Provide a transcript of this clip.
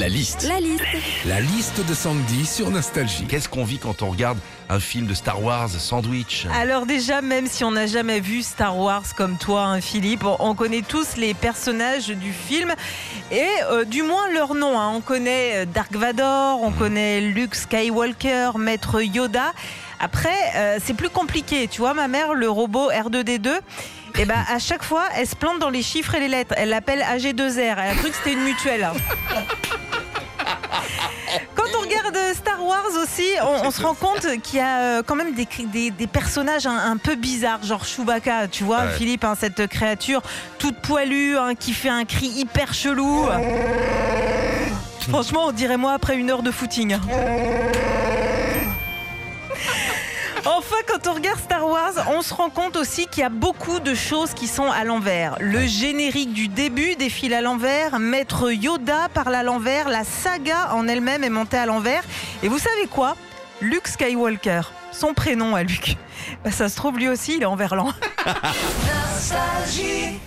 La liste. La liste. La liste de Sandy sur Nostalgie. Qu'est-ce qu'on vit quand on regarde un film de Star Wars, Sandwich? Alors déjà, même si on n'a jamais vu Star Wars comme toi, hein, Philippe, on- on connaît tous les personnages du film et euh, du moins leur nom. hein. On connaît euh, Dark Vador, on connaît Luke Skywalker, Maître Yoda. Après, euh, c'est plus compliqué. Tu vois, ma mère, le robot R2D2, et ben à chaque fois, elle se plante dans les chiffres et les lettres. Elle l'appelle AG2R. Elle a cru que c'était une mutuelle. hein. Star Wars aussi, on, on se rend compte qu'il y a euh, quand même des, des- des personnages un, un peu bizarres, genre Chewbacca, tu vois, Ouais. Philippe, hein, cette créature toute poilue, hein, qui fait un cri hyper chelou. Franchement, on dirait moi après une heure de footing. Enfin, quand on regarde Star Wars, on se rend compte aussi qu'il y a beaucoup de choses qui sont à l'envers. Le générique du début défile à l'envers, Maître Yoda parle à l'envers, la saga en elle-même est montée à l'envers. Et vous savez quoi? Luke Skywalker, son prénom à Luke, bah, ça se trouve lui aussi il est en verlan.